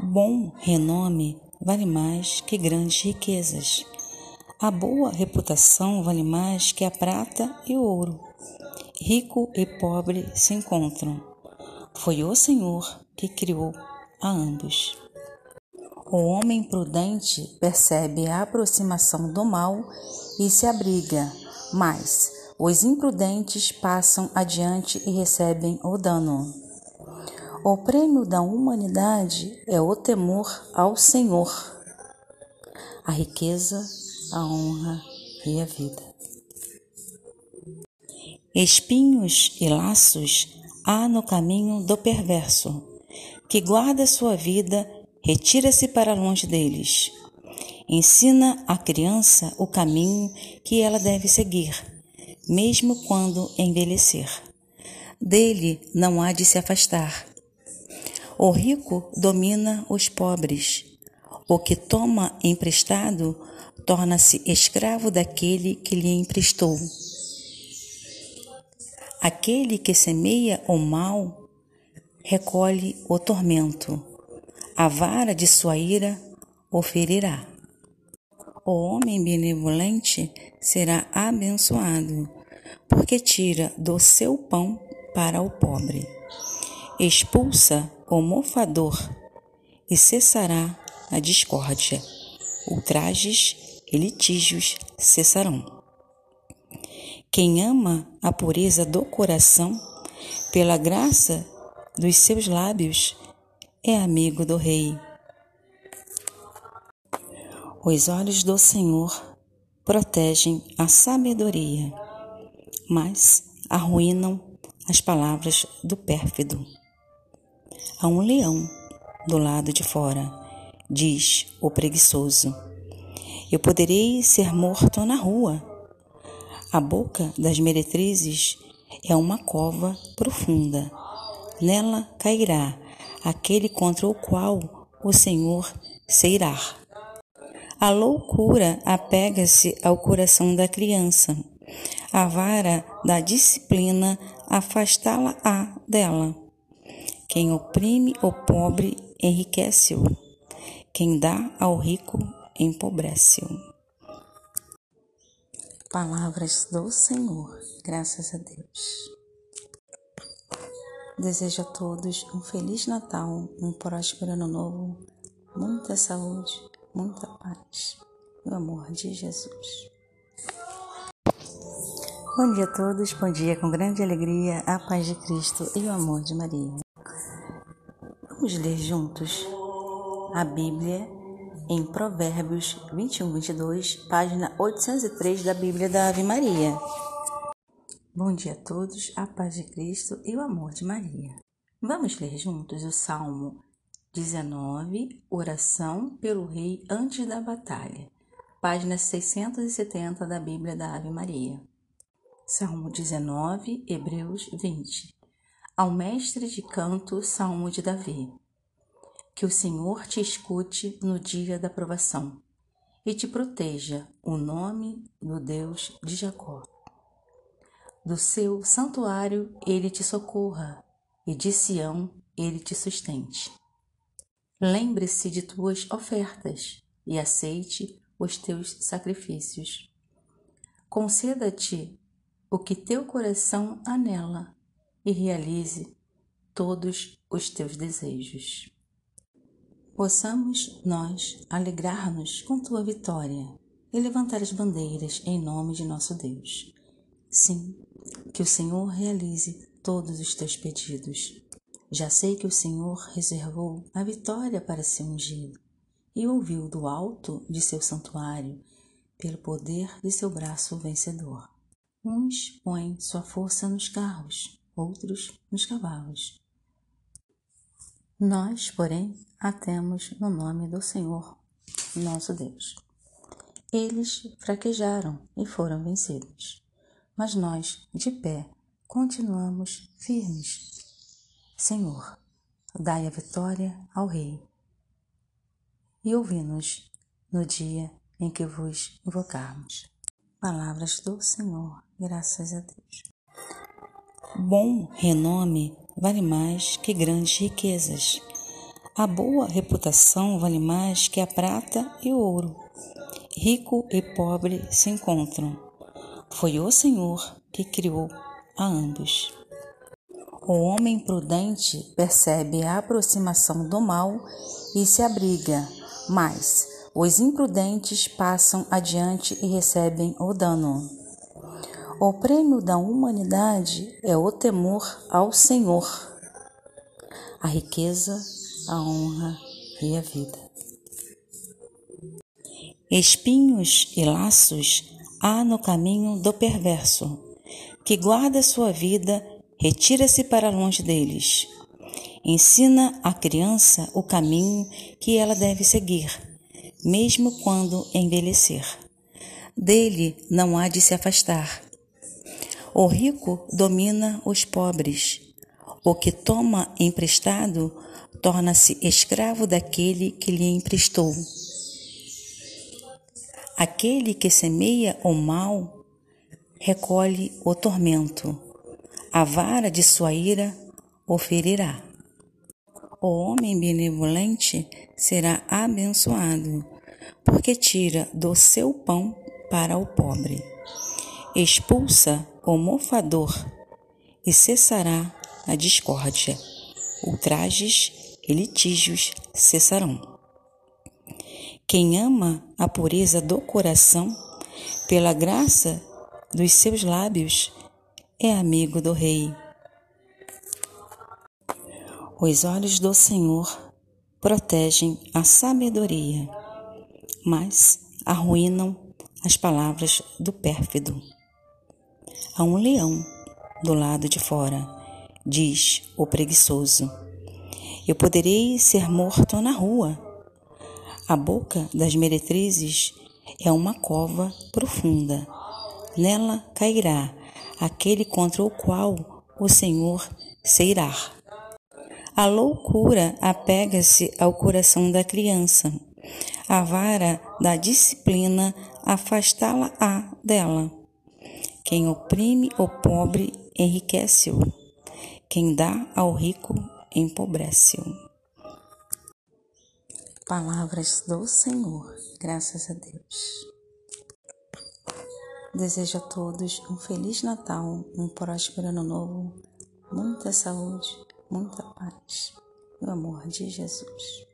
Bom renome vale mais que grandes riquezas. A boa reputação vale mais que a prata e o ouro. Rico e pobre se encontram. Foi o Senhor que criou a ambos. O homem prudente percebe a aproximação do mal e se abriga, mas os imprudentes passam adiante e recebem o dano. O prêmio da humanidade é o temor ao Senhor, a riqueza, a honra e a vida. Espinhos e laços há no caminho do perverso, que guarda sua vida, retira-se para longe deles. Ensina à criança o caminho que ela deve seguir, mesmo quando envelhecer. Dele não há de se afastar. O rico domina os pobres. O que toma emprestado torna-se escravo daquele que lhe emprestou. Aquele que semeia o mal recolhe o tormento. A vara de sua ira o ferirá. O homem benevolente será abençoado, porque tira do seu pão para o pobre. Expulsa o mofador e cessará a discórdia. Ultrajes e litígios cessarão. Quem ama a pureza do coração, pela graça dos seus lábios, é amigo do Rei. Os olhos do Senhor protegem a sabedoria, mas arruinam as palavras do pérfido. Há um leão do lado de fora, diz o preguiçoso. Eu poderei ser morto na rua a boca das meretrizes é uma cova profunda. Nela cairá aquele contra o qual o Senhor se irá. A loucura apega-se ao coração da criança. A vara da disciplina afastá-la-á dela. Quem oprime o pobre enriquece-o. Quem dá ao rico empobrece-o. Palavras do Senhor, graças a Deus. Desejo a todos um Feliz Natal, um próspero Ano Novo, muita saúde, muita paz e o amor de Jesus. Bom dia a todos, bom dia com grande alegria, a paz de Cristo e o amor de Maria. Vamos ler juntos a Bíblia em Provérbios 21, 22, página 803 da Bíblia da Ave Maria. Bom dia a todos, a paz de Cristo e o amor de Maria. Vamos ler juntos o Salmo 19, Oração pelo Rei antes da batalha, página 670 da Bíblia da Ave Maria. Salmo 19, Hebreus 20. Ao mestre de canto, Salmo de Davi. Que o Senhor te escute no dia da provação e te proteja o nome do Deus de Jacó. Do seu santuário ele te socorra e de Sião ele te sustente. Lembre-se de tuas ofertas e aceite os teus sacrifícios. Conceda-te o que teu coração anela e realize todos os teus desejos possamos nós alegrar-nos com tua vitória e levantar as bandeiras em nome de nosso Deus. Sim, que o Senhor realize todos os teus pedidos. Já sei que o Senhor reservou a vitória para seu ungido e ouviu do alto de seu santuário, pelo poder de seu braço vencedor. Uns põem sua força nos carros, outros nos cavalos. Nós, porém, a temos no nome do Senhor, nosso Deus. Eles fraquejaram e foram vencidos, mas nós, de pé, continuamos firmes. Senhor, dai a vitória ao Rei e ouvi-nos no dia em que vos invocarmos. Palavras do Senhor, graças a Deus. Bom renome vale mais que grandes riquezas A boa reputação vale mais que a prata e o ouro. Rico e pobre se encontram. Foi o Senhor que criou a ambos. O homem prudente percebe a aproximação do mal e se abriga, mas os imprudentes passam adiante e recebem o dano. O prêmio da humanidade é o temor ao Senhor, a riqueza, a honra e a vida. Espinhos e laços há no caminho do perverso, que guarda sua vida, retira-se para longe deles. Ensina à criança o caminho que ela deve seguir, mesmo quando envelhecer. Dele não há de se afastar. O rico domina os pobres. O que toma emprestado torna-se escravo daquele que lhe emprestou. Aquele que semeia o mal recolhe o tormento. A vara de sua ira o ferirá. O homem benevolente será abençoado, porque tira do seu pão para o pobre. Expulsa o mofador e cessará a discórdia. Ultrajes e litígios cessarão. Quem ama a pureza do coração, pela graça dos seus lábios, é amigo do Rei. Os olhos do Senhor protegem a sabedoria, mas arruinam as palavras do pérfido. Há um leão do lado de fora, diz o preguiçoso. Eu poderei ser morto na rua. A boca das meretrizes é uma cova profunda. Nela cairá aquele contra o qual o Senhor se irá. A loucura apega-se ao coração da criança. A vara da disciplina afastá-la-á dela. Quem oprime o pobre enriquece-o. Quem dá ao rico empobrece-o. Palavras do Senhor, graças a Deus. Desejo a todos um feliz Natal, um próspero ano novo, muita saúde muita paz e o amor de Jesus.